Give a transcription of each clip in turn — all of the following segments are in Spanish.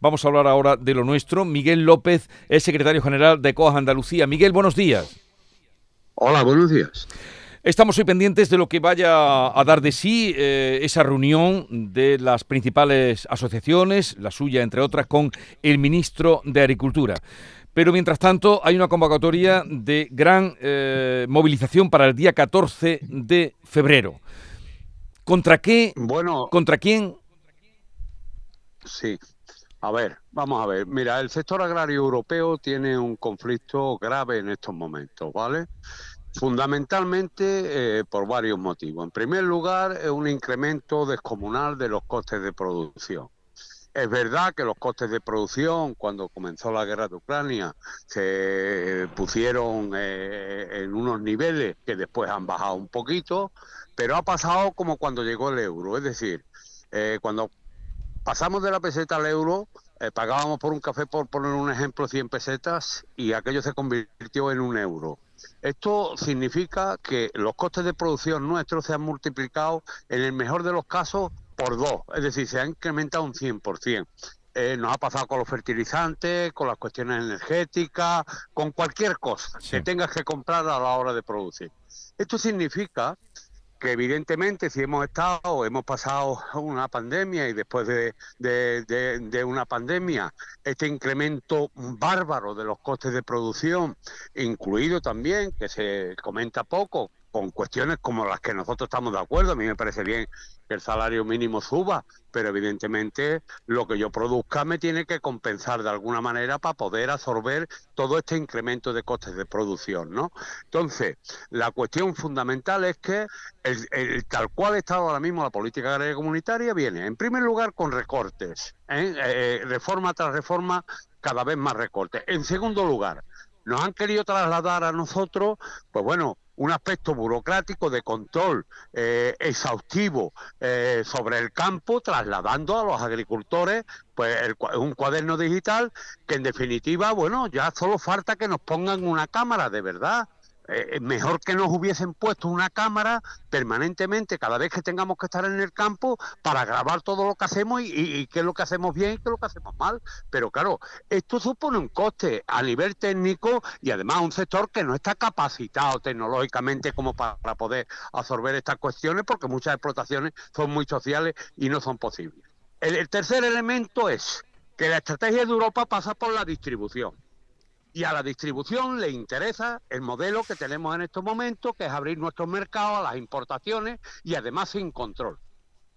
Vamos a hablar ahora de lo nuestro. Miguel López es secretario general de COAS Andalucía. Miguel, buenos días. Hola, buenos días. Estamos hoy pendientes de lo que vaya a dar de sí eh, esa reunión de las principales asociaciones, la suya entre otras, con el ministro de Agricultura. Pero mientras tanto hay una convocatoria de gran eh, movilización para el día 14 de febrero. ¿Contra qué? Bueno. ¿Contra quién? Sí. A ver, vamos a ver. Mira, el sector agrario europeo tiene un conflicto grave en estos momentos, ¿vale? Fundamentalmente eh, por varios motivos. En primer lugar, es un incremento descomunal de los costes de producción. Es verdad que los costes de producción, cuando comenzó la guerra de Ucrania, se pusieron eh, en unos niveles que después han bajado un poquito, pero ha pasado como cuando llegó el euro. Es decir, eh, cuando pasamos de la peseta al euro, eh, pagábamos por un café, por poner un ejemplo, 100 pesetas y aquello se convirtió en un euro. Esto significa que los costes de producción nuestros se han multiplicado, en el mejor de los casos, por dos, es decir, se ha incrementado un 100%. Eh, nos ha pasado con los fertilizantes, con las cuestiones energéticas, con cualquier cosa que tengas que comprar a la hora de producir. Esto significa que evidentemente si hemos estado, hemos pasado una pandemia y después de, de, una pandemia, este incremento bárbaro de los costes de producción, incluido también, que se comenta poco, con cuestiones como las que nosotros estamos de acuerdo. A mí me parece bien que el salario mínimo suba, pero evidentemente lo que yo produzca me tiene que compensar de alguna manera para poder absorber todo este incremento de costes de producción, ¿no? Entonces, la cuestión fundamental es que el, tal cual está ahora mismo la política agraria comunitaria viene, en primer lugar, con recortes, ¿eh? Eh, reforma tras reforma, cada vez más recortes. En segundo lugar, nos han querido trasladar a nosotros, pues bueno, un aspecto burocrático de control eh, exhaustivo eh, sobre el campo, trasladando a los agricultores pues un cuaderno digital que en definitiva, bueno, ya solo falta que nos pongan una cámara de verdad eh, eh, mejor que nos hubiesen puesto una cámara permanentemente cada vez que tengamos que estar en el campo para grabar todo lo que hacemos y, qué es lo que hacemos bien y qué es lo que hacemos mal. Pero claro, esto supone un coste a nivel técnico y además un sector que no está capacitado tecnológicamente como para poder absorber estas cuestiones porque muchas explotaciones son muy sociales y no son posibles. el tercer elemento es que la estrategia de Europa pasa por la distribución. Y a la distribución le interesa el modelo que tenemos en estos momentos, que es abrir nuestros mercados a las importaciones y además sin control.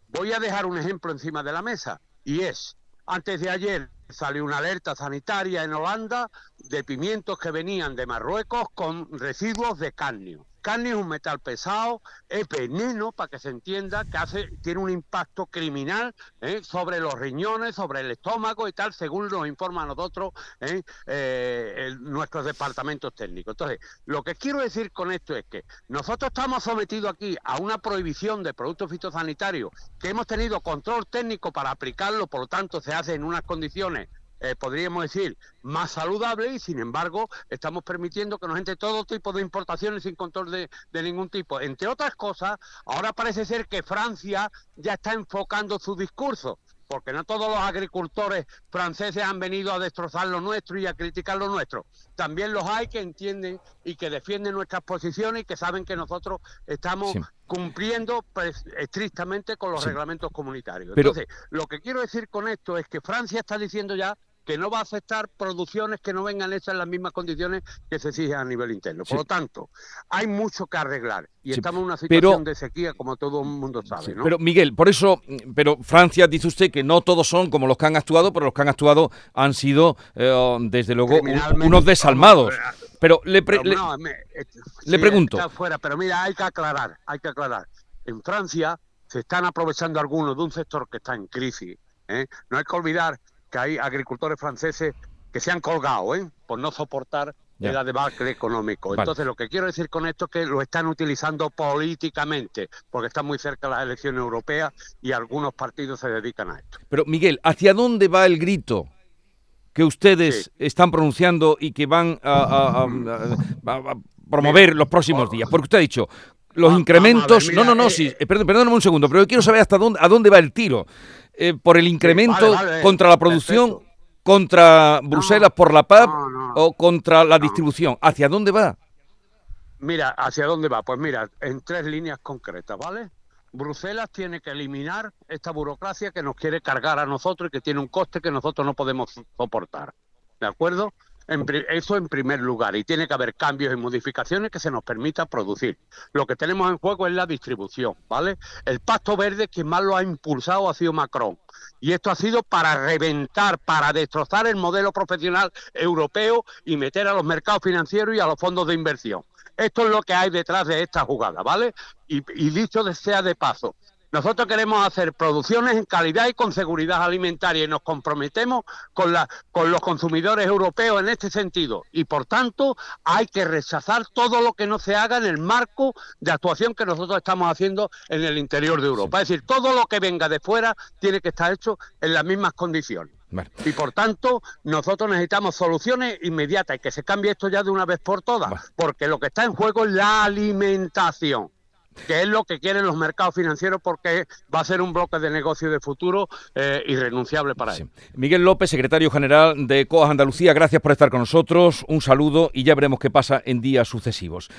Voy a dejar un ejemplo encima de la mesa y es, antes de ayer salió una alerta sanitaria en Holanda de pimientos que venían de Marruecos con residuos de cadmio. Cadmio es un metal pesado, es veneno, para que se entienda, que tiene un impacto criminal ¿eh? sobre los riñones, sobre el estómago y tal, según nos informa nosotros ¿eh? Eh, nuestros departamentos técnicos. Entonces, lo que quiero decir con esto es que nosotros estamos sometidos aquí a una prohibición de productos fitosanitarios que hemos tenido control técnico para aplicarlo, por lo tanto se hace en unas condiciones eh, podríamos decir, más saludable y sin embargo estamos permitiendo que nos entre todo tipo de importaciones sin control de, de ningún tipo. Entre otras cosas, ahora parece ser que Francia ya está enfocando su discurso porque no todos los agricultores franceses han venido a destrozar lo nuestro y a criticar lo nuestro. También los hay que entienden y que defienden nuestras posiciones y que saben que nosotros estamos cumpliendo pues, estrictamente con los reglamentos comunitarios. Entonces, lo que quiero decir con esto es que Francia está diciendo ya que no va a aceptar producciones que no vengan hechas en las mismas condiciones que se exigen a nivel interno. Por lo tanto, hay mucho que arreglar y estamos en una situación de sequía como todo el mundo sabe. Pero Miguel, por eso, pero Francia dice usted que no todos son como los que han actuado, pero los que han actuado han sido, eh, desde luego, unos desalmados. pero le, le, pregunto. fuera, pero mira, hay que aclarar, hay que aclarar. En Francia se están aprovechando algunos de un sector que está en crisis. ¿eh? No hay que olvidar que hay agricultores franceses que se han colgado ¿eh? por no soportar el debacle económico. Entonces, lo que quiero decir con esto es que lo están utilizando políticamente, porque están muy cerca las elecciones europeas y algunos partidos se dedican a esto. Pero, Miguel, ¿hacia dónde va el grito que ustedes están pronunciando y que van a, promover los próximos días? Porque usted ha dicho, los incrementos. no, no, no, eh, sí. Eh, perdón, perdóname un segundo, pero yo quiero saber hasta dónde, a dónde va el tiro. Eh, por el incremento contra la producción, contra Bruselas por la PAP o contra la distribución. ¿Hacia dónde va? Mira, ¿hacia dónde va? Pues mira, en tres líneas concretas, ¿vale? Bruselas tiene que eliminar esta burocracia que nos quiere cargar a nosotros y que tiene un coste que nosotros no podemos soportar. ¿De acuerdo? Eso en primer lugar, y tiene que haber cambios y modificaciones que se nos permita producir. Lo que tenemos en juego es la distribución, ¿vale? El Pacto Verde, quien más lo ha impulsado ha sido Macron. Y esto ha sido para reventar, para destrozar el modelo profesional europeo y meter a los mercados financieros y a los fondos de inversión. Esto es lo que hay detrás de esta jugada, ¿vale? Y, y dicho sea de paso, nosotros queremos hacer producciones en calidad y con seguridad alimentaria y nos comprometemos con, la, con los consumidores europeos en este sentido. Y por tanto hay que rechazar todo lo que no se haga en el marco de actuación que nosotros estamos haciendo en el interior de Europa. Es decir, todo lo que venga de fuera tiene que estar hecho en las mismas condiciones. Y por tanto, nosotros necesitamos soluciones inmediatas y que se cambie esto ya de una vez por todas, porque lo que está en juego es la alimentación que es lo que quieren los mercados financieros porque va a ser un bloque de negocio de futuro eh, irrenunciable para sí. Miguel López, secretario general de COAS Andalucía, gracias por estar con nosotros, un saludo y ya veremos qué pasa en días sucesivos.